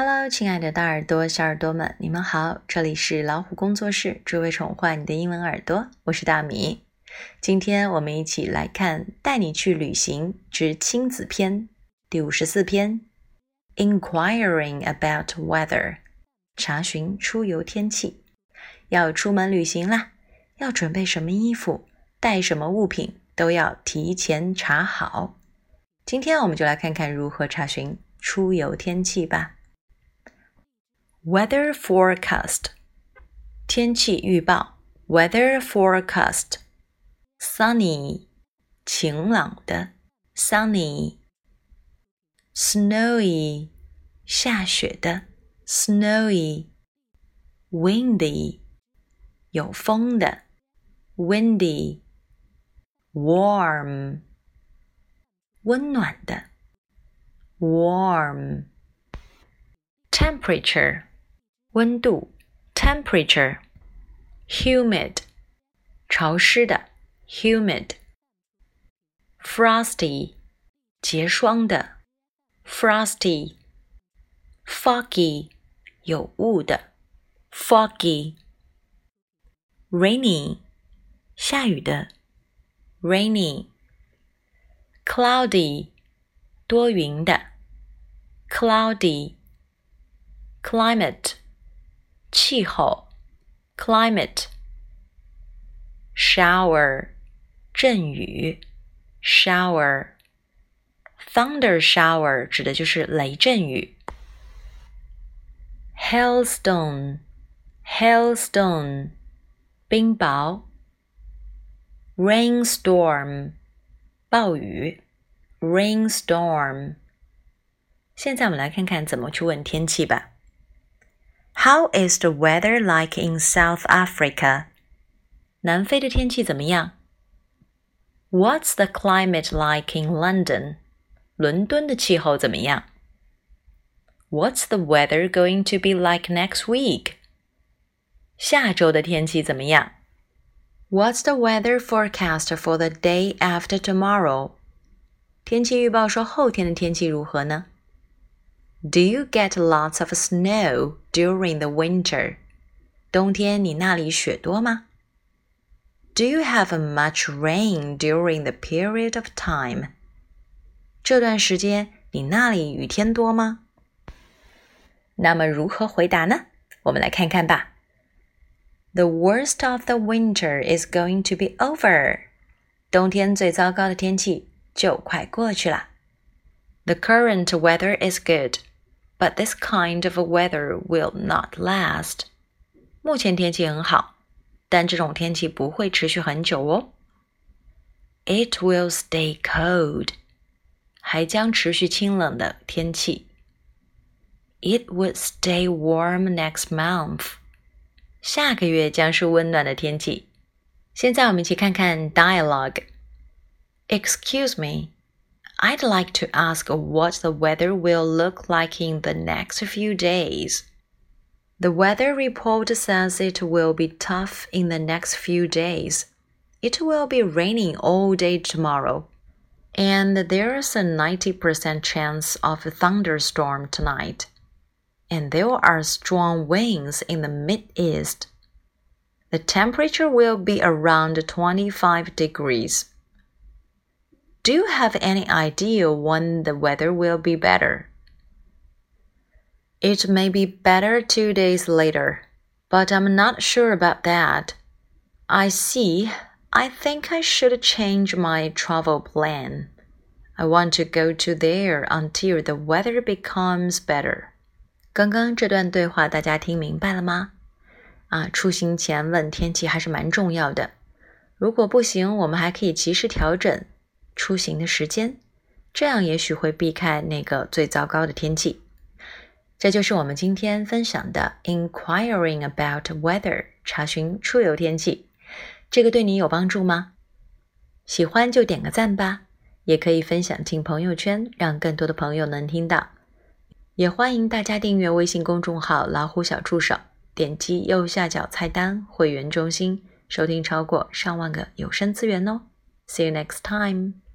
Hello，亲爱的大耳朵、小耳朵们，你们好！这里是老虎工作室，只为宠坏你的英文耳朵，我是大米。今天我们一起来看《带你去旅行之亲子篇》第五十四篇：Inquiring about weather，查询出游天气。要出门旅行啦，要准备什么衣服，带什么物品，都要提前查好。今天我们就来看看如何查询出游天气吧。Weather forecast 天气预报，Weather forecast sunny 晴朗的，sunny，snowy 下雪的，snowy，windy 有风的，windy，warm 温暖的，warm，temperature。 温度 temperature humid 潮湿的 humid frosty 结霜的 frosty foggy 有雾的 foggy rainy 下雨的 rainy cloudy 多云的 cloudy climate 气候，climate，shower，阵雨，shower，thunder shower 指的就是雷阵雨，hailstone，hailstone，冰雹，rainstorm，暴雨，rainstorm。现在我们来看看怎么去问天气吧。How is the weather like in South Africa? 南非的天气怎么样？What's the climate like in London? 伦敦的气候怎么样？What's the weather going to be like next week? 下周的天气怎么样？What's the weather forecast for the day after tomorrow? 天气预报说后天的天气如何呢 ？do you get lots of snow during the winter? 冬天你那里雪多吗？Do you have much rain during the period of time? 这段时间你那里雨天多吗？那么如何回答呢？我们来看看吧。The worst of the winter is going to be over. 冬天最糟糕的天气就快过去了。The current weather is good but this kind of weather will not last. 目前天气很好，但这种天气不会持续很久哦。It will stay cold，还将持续清冷的天气。It would stay warm next month，下个月将是温暖的天气。现在我们一起看看 dialogue。Excuse me。 I'd like to ask what the weather will look like in the next few days. The weather report says it will be tough in the next few days. It will be raining all day tomorrow. And there's a 90% chance of a thunderstorm tonight. And there are strong winds in the mid-east. The temperature will be around 25 degrees. Do you have any idea when the weather will be better? It may be better two days later, but I'm not sure about that. I see. I think I should change my travel plan. I want to go to there until the weather becomes better. 刚刚这段对话大家听明白了吗？啊，出行前问天气还是蛮重要的。如果不行，我们还可以及时调整 出行的时间，这样也许会避开那个最糟糕的天气。这就是我们今天分享的 “inquiring about weather”，查询出游天气。这个对你有帮助吗？喜欢就点个赞吧，也可以分享进朋友圈，让更多的朋友能听到。也欢迎大家订阅微信公众号“老虎小助手”，点击右下角菜单“会员中心”，收听超过上万个有声资源哦。See you next time.